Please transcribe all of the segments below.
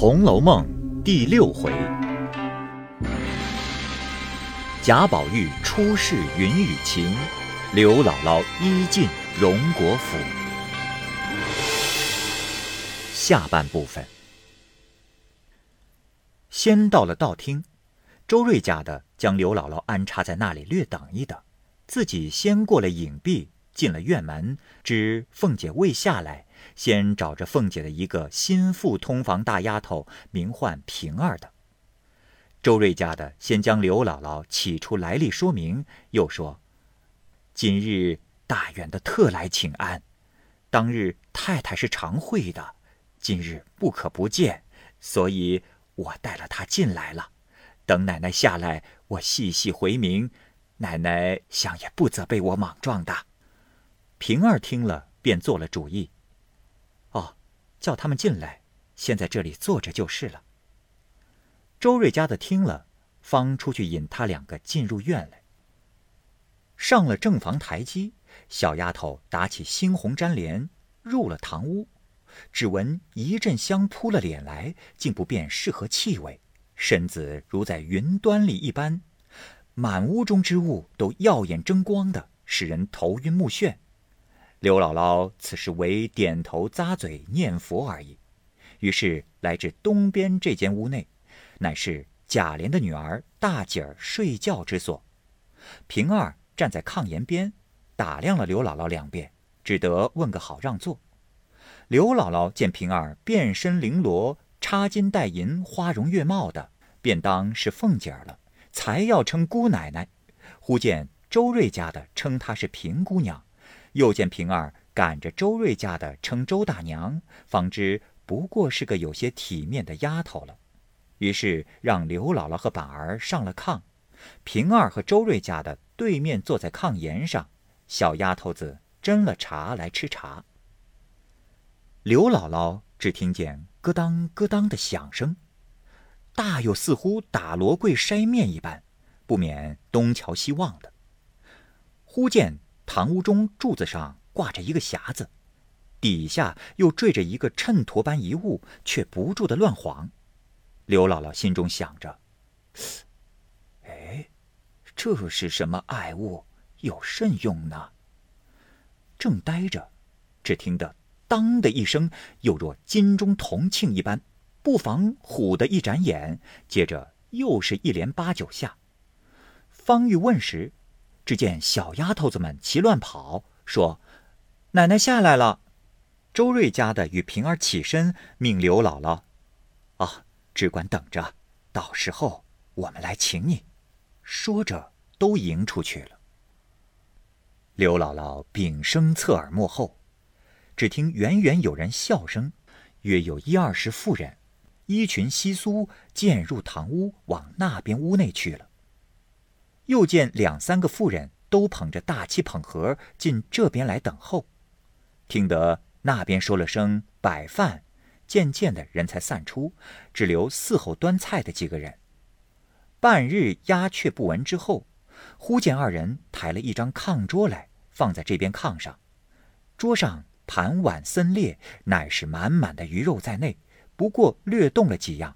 红楼梦》第六回：贾宝玉出世云雨情，刘姥姥一进荣国府。下半部分，先到了道厅，周瑞家的将刘姥姥安插在那里略等一等，自己先过了影壁，进了院门，知凤姐未下来。先找着凤姐的一个心腹通房大丫头，名唤平儿的。周瑞家的先将刘姥姥起出来历说明，又说：“今日大远的特来请安，当日太太是常会的，今日不可不见，所以我带了她进来了。等奶奶下来，我细细回明，奶奶想也不责备我莽撞的。”平儿听了，便做了主意。叫他们进来，先在这里坐着就是了。周瑞家的听了，方出去引他两个进入院来。上了正房台阶，小丫头打起猩红毡帘，入了堂屋，只闻一阵香扑了脸来，竟不辨是何气味，身子如在云端里一般，满屋中之物都耀眼争光的，使人头晕目眩。刘姥姥此时唯点头咂嘴念佛而已，于是来至东边这间屋内，乃是贾琏的女儿大姐儿睡觉之所。平儿站在炕沿边，打量了刘姥姥两遍，只得问个好让座。刘姥姥见平儿遍身绫罗，插金戴银，花容月貌的，便当是凤姐儿了，才要称姑奶奶。忽见周瑞家的称她是平姑娘。又见平儿赶着周瑞家的称周大娘，方知不过是个有些体面的丫头了。于是让刘姥姥和板儿上了炕，平儿和周瑞家的对面坐在炕沿上，小丫头子斟了茶来吃茶。刘姥姥只听见咯当咯当的响声，大有似乎打罗柜筛面一般，不免东瞧西望的。忽见。堂屋中柱子上挂着一个匣子，底下又坠着一个衬砣般一物，却不住的乱晃。刘姥姥心中想着：“哎，这是什么爱物？有甚用呢？”正呆着，只听得“当”的一声，又若金钟铜磬一般，不妨唬的一眨眼，接着又是一连八九下。方欲问时，只见小丫头子们齐乱跑，说：“奶奶下来了。”周瑞家的与平儿起身，命刘姥姥：“啊，只管等着，到时候我们来请你。”说着，都迎出去了。刘姥姥屏声侧耳幕后，只听远远有人笑声，约有一二十妇人，衣裙稀疏，渐入堂屋，往那边屋内去了。又见两三个妇人都捧着大漆捧盒进这边来等候，听得那边说了声摆饭，渐渐的人才散出，只留伺候端菜的几个人。半日鸦雀不闻之后，忽见二人抬了一张炕桌来，放在这边炕上，桌上盘碗森列，乃是满满的鱼肉在内，不过略动了几样。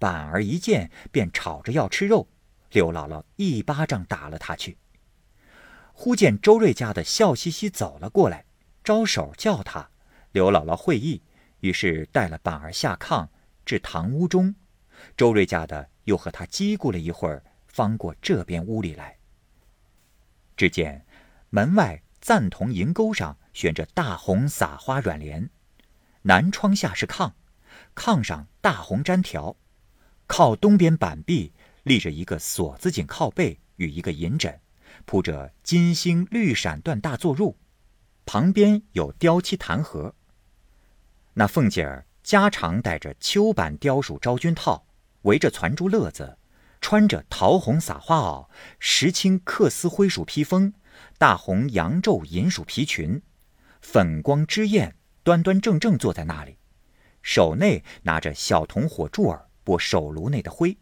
板儿一见便吵着要吃肉。刘姥姥一巴掌打了他去。忽见周瑞家的笑嘻嘻走了过来，招手叫他。刘姥姥会意，于是带了板儿下炕，至堂屋中。周瑞家的又和他叽咕了一会儿，方过这边屋里来。只见门外赞同银钩上悬着大红撒花软帘，南窗下是炕，炕上大红毡条，靠东边板壁。立着一个锁子井靠背与一个银枕，铺着金星绿闪缎大坐褥，旁边有雕漆弹盒。那凤姐儿家常戴着秋版雕鼠昭君套，围着攒珠乐子，穿着桃红撒花袄，石青缂丝灰鼠披风，大红羊皱银鼠皮裙，粉光之艳，端端正正坐在那里，手内拿着小铜火柱儿拨手炉内的灰。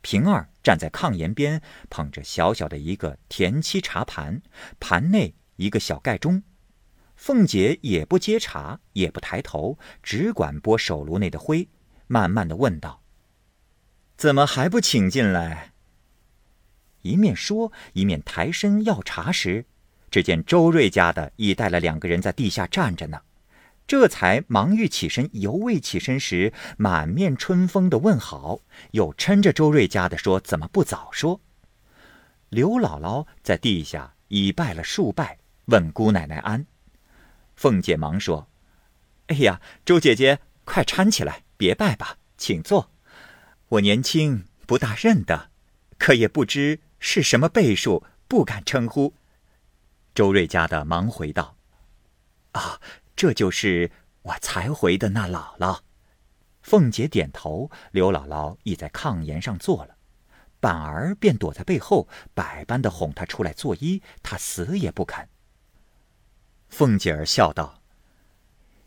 平儿站在炕沿边，捧着小小的一个田七茶盘，盘内一个小盖钟。凤姐也不接茶，也不抬头，只管拨手炉内的灰，慢慢的问道：“怎么还不请进来？”一面说，一面抬身要茶时，只见周瑞家的已带了两个人在地下站着呢。这才忙欲起身，犹未起身时，满面春风的问好，又嗔着周瑞家的说：“怎么不早说？”刘姥姥在地下已拜了数拜，问姑奶奶安。凤姐忙说：“哎呀，周姐姐，快搀起来，别拜吧，请坐。我年轻不大认得，可也不知是什么辈数，不敢称呼。”周瑞家的忙回道：“啊。”这就是我才回的那姥姥。凤姐点头，刘姥姥已在炕沿上坐了，板儿便躲在背后，百般的哄她出来作揖，她死也不肯。凤姐儿笑道：“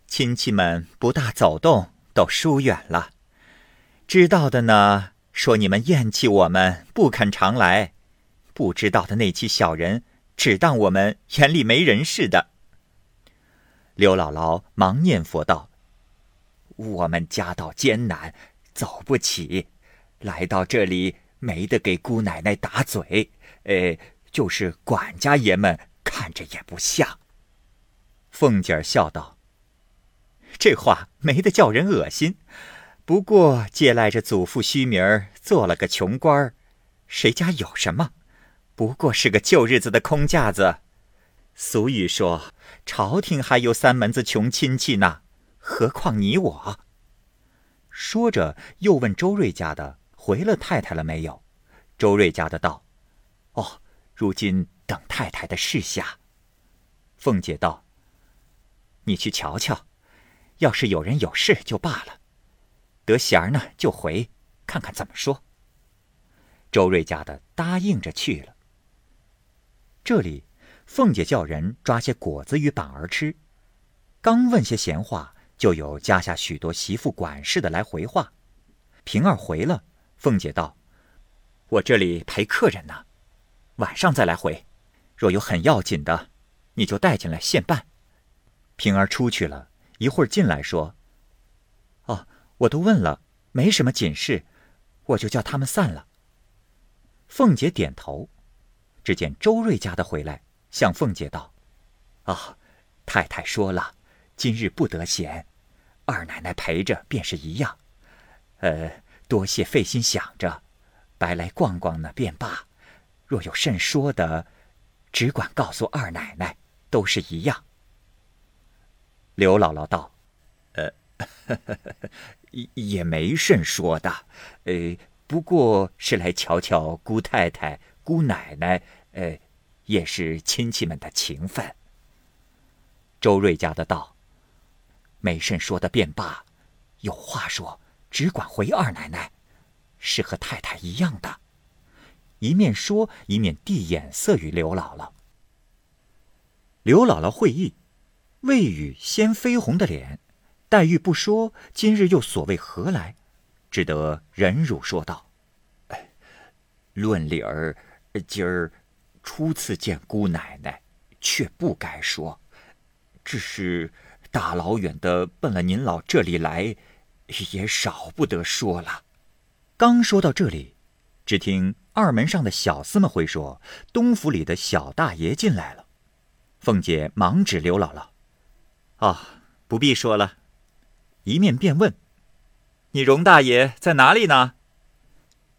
亲戚们不大走动，都疏远了。知道的呢，说你们厌弃我们，不肯常来；不知道的那起小人，只当我们眼里没人似的。”刘姥姥忙念佛道：“我们家道艰难，走不起，来到这里没得给姑奶奶打嘴，呃，就是管家爷们看着也不像。”凤姐儿笑道：“这话没得叫人恶心，不过借赖着祖父虚名儿做了个穷官儿，谁家有什么？不过是个旧日子的空架子。俗语说。”朝廷还有三门子穷亲戚呢，何况你我？说着，又问周瑞家的回了太太了没有？周瑞家的道：“哦，如今等太太的示下。”凤姐道：“你去瞧瞧，要是有人有事就罢了，得闲儿呢就回，看看怎么说。”周瑞家的答应着去了。这里。凤姐叫人抓些果子与板儿吃，刚问些闲话，就有家下许多媳妇管事的来回话。平儿回了，凤姐道：“我这里陪客人呢，晚上再来回。若有很要紧的，你就带进来现办。”平儿出去了一会儿，进来说：“哦，我都问了，没什么紧事，我就叫他们散了。”凤姐点头，只见周瑞家的回来。向凤姐道：“啊，太太说了，今日不得闲，二奶奶陪着便是一样。呃，多谢费心想着，白来逛逛呢便罢。若有甚说的，只管告诉二奶奶，都是一样。”刘姥姥道：“呃，也也没甚说的，呃，不过是来瞧瞧姑太太、姑奶奶，呃。”也是亲戚们的情分。周瑞家的道：“没甚说的便罢，有话说，只管回二奶奶，是和太太一样的。”一面说，一面递眼色与刘姥姥。刘姥姥会意，未语先绯红的脸，黛玉不说，今日又所谓何来？只得忍辱说道：“论理儿，今儿……”初次见姑奶奶，却不该说。只是大老远的奔了您老这里来，也少不得说了。刚说到这里，只听二门上的小厮们会说：“东府里的小大爷进来了。”凤姐忙指刘姥姥：“啊，不必说了。”一面便问：“你荣大爷在哪里呢？”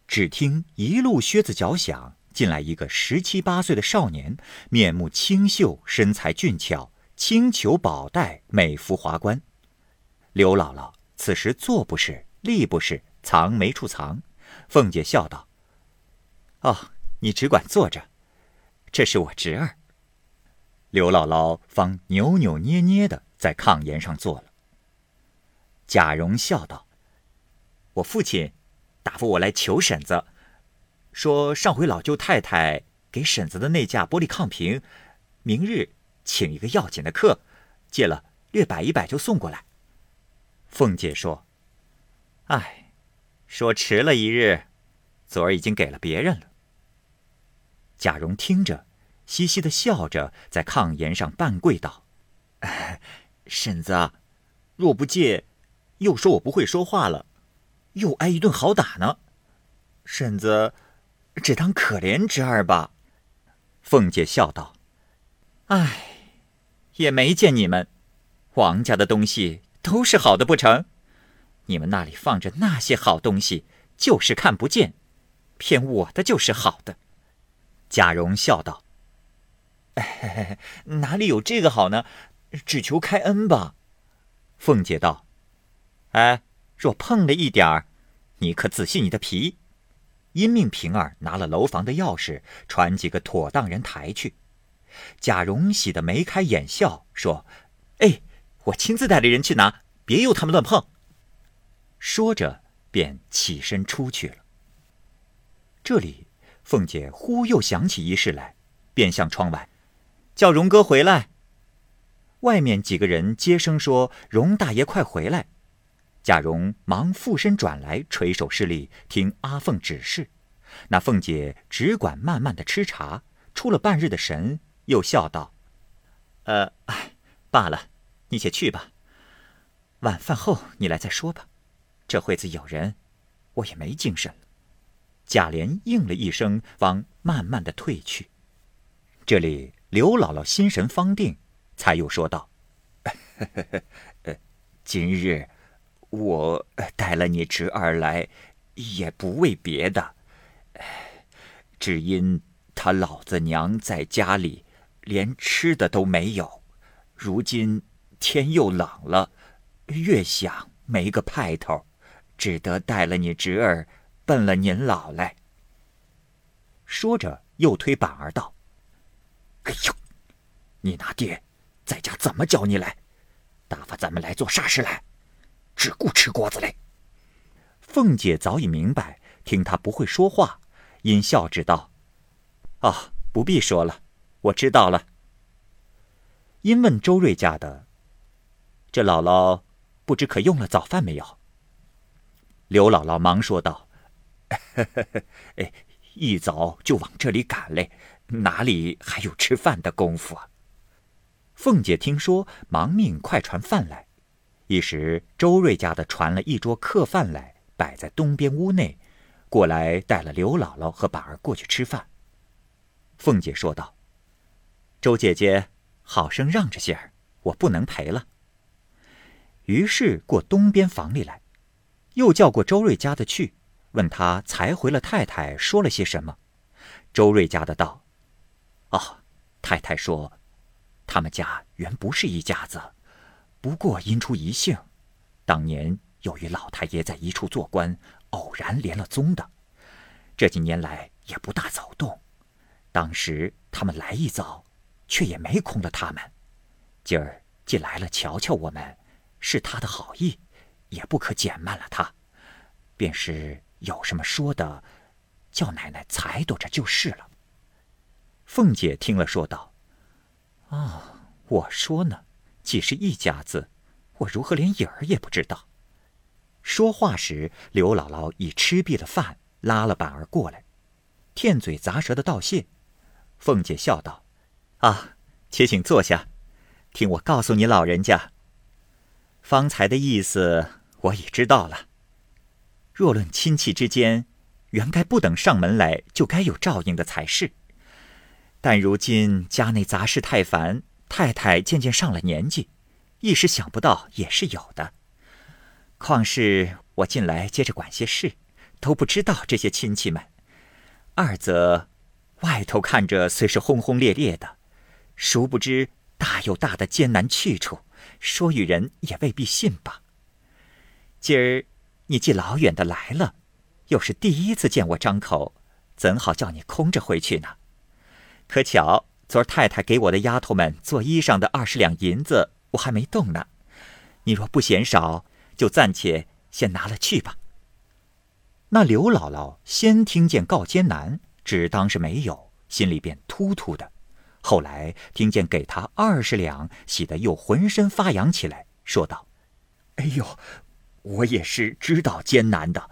只听一路靴子脚响。进来一个十七八岁的少年，面目清秀，身材俊俏，青裘宝带，美服华冠。刘姥姥此时坐不是，立不是，藏没处藏。凤姐笑道：“哦，你只管坐着，这是我侄儿。”刘姥姥方扭扭捏捏的在炕沿上坐了。贾蓉笑道：“我父亲打发我来求婶子。”说上回老舅太太给婶子的那架玻璃炕瓶，明日请一个要紧的客，借了略摆一摆就送过来。凤姐说：“哎，说迟了一日，昨儿已经给了别人了。”贾蓉听着，嘻嘻的笑着，在炕沿上半跪道：“婶子，若不借，又说我不会说话了。又挨一顿好打呢。婶子，只当可怜侄儿吧。凤姐笑道：“唉，也没见你们，王家的东西都是好的不成？你们那里放着那些好东西，就是看不见，偏我的就是好的。”贾蓉笑道：“哪里有这个好呢？只求开恩吧。”凤姐道：“哎，若碰了一点儿，你可仔细你的皮。”因命平儿拿了楼房的钥匙，传几个妥当人抬去。贾蓉喜得眉开眼笑，说：“哎，我亲自带着人去拿，别由他们乱碰。”说着，便起身出去了。这里，凤姐忽又想起一事来，便向窗外叫荣哥回来。外面几个人接声说：“荣大爷，快回来！”贾蓉忙附身转来，垂手施礼，听阿凤指示。那凤姐只管慢慢的吃茶，出了半日的神，又笑道：“呃，罢了，你且去吧。晚饭后你来再说吧。这会子有人，我也没精神了。”贾琏应了一声，方慢慢的退去。这里刘姥姥心神方定，才又说道：“呵呵呵今日。”我带了你侄儿来，也不为别的，只因他老子娘在家里连吃的都没有，如今天又冷了，越想没个派头，只得带了你侄儿奔了您老来。说着，又推板儿道：“哎呦，你那爹在家怎么叫你来？打发咱们来做啥事来？”只顾吃瓜子嘞。凤姐早已明白，听他不会说话，因笑指道：“哦，不必说了，我知道了。”因问周瑞家的：“这姥姥不知可用了早饭没有？”刘姥姥忙说道：“一早就往这里赶嘞，哪里还有吃饭的功夫啊？”凤姐听说，忙命快传饭来。一时，周瑞家的传了一桌客饭来，摆在东边屋内，过来带了刘姥姥和板儿过去吃饭。凤姐说道：“周姐姐，好生让着些儿，我不能陪了。”于是过东边房里来，又叫过周瑞家的去，问他才回了太太说了些什么。周瑞家的道：“哦，太太说，他们家原不是一家子。”不过因出一姓，当年有一老太爷在一处做官，偶然连了宗的，这几年来也不大走动。当时他们来一遭，却也没空了他们。今儿既来了瞧瞧我们，是他的好意，也不可减慢了他。便是有什么说的，叫奶奶裁夺着就是了。凤姐听了说道：“啊，我说呢。”既是一家子，我如何连影儿也不知道？说话时，刘姥姥已吃毕了饭，拉了板儿过来，舔嘴咂舌的道谢。凤姐笑道：“啊，且请坐下，听我告诉你老人家。方才的意思我已知道了。若论亲戚之间，原该不等上门来就该有照应的才是。但如今家内杂事太繁。”太太渐渐上了年纪，一时想不到也是有的。况是我近来接着管些事，都不知道这些亲戚们。二则，外头看着虽是轰轰烈烈的，殊不知大有大的艰难去处，说与人也未必信吧。今儿你既老远的来了，又是第一次见我张口，怎好叫你空着回去呢？可巧。昨儿太太给我的丫头们做衣裳的二十两银子，我还没动呢。你若不嫌少，就暂且先拿了去吧。那刘姥姥先听见告艰难，只当是没有，心里便突突的。后来听见给她二十两，喜得又浑身发痒起来，说道：“哎呦，我也是知道艰难的，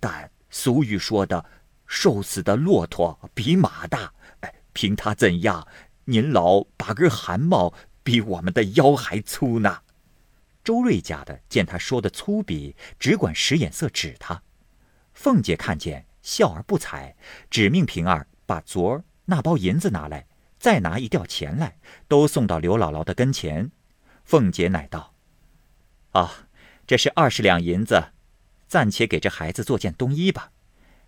但俗语说的，瘦死的骆驼比马大。”凭他怎样，您老把根汗毛比我们的腰还粗呢。周瑞家的见他说的粗鄙，只管使眼色指他。凤姐看见，笑而不睬，只命平儿把昨儿那包银子拿来，再拿一吊钱来，都送到刘姥姥的跟前。凤姐乃道：“啊，这是二十两银子，暂且给这孩子做件冬衣吧。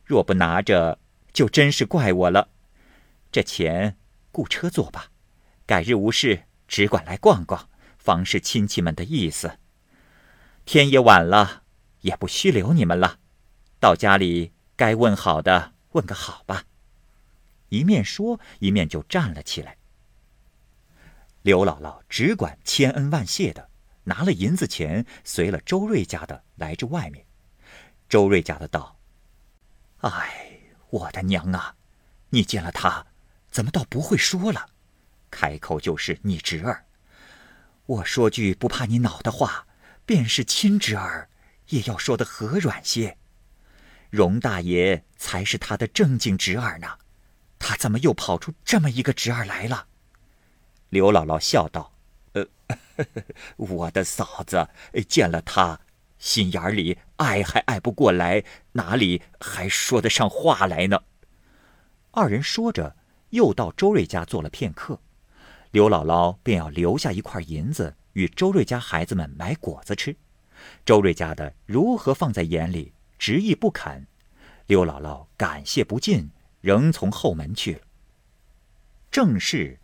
若不拿着，就真是怪我了。这钱雇车坐吧，改日无事，只管来逛逛。”方是亲戚们的意思。天也晚了，也不虚留你们了。到家里该问好的问个好吧。一面说，一面就站了起来。刘姥姥只管千恩万谢的拿了银子钱，随了周瑞家的来至外面。周瑞家的道：“哎，我的娘啊，你见了他，怎么倒不会说了？开口就是你侄儿。”我说句不怕你恼的话，便是亲侄儿，也要说的和软些。荣大爷才是他的正经侄儿呢，他怎么又跑出这么一个侄儿来了？刘姥姥笑道：“呃，我的嫂子见了他，心眼里爱还爱不过来，哪里还说得上话来呢？”二人说着，又到周瑞家坐了片刻。刘姥姥便要留下一块银子与周瑞家孩子们买果子吃，周瑞家的如何放在眼里，执意不肯。刘姥姥感谢不尽，仍从后门去了。正是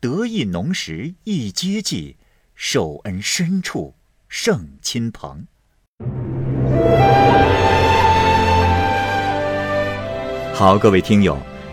得意浓时一接济，受恩深处胜亲朋。好，各位听友，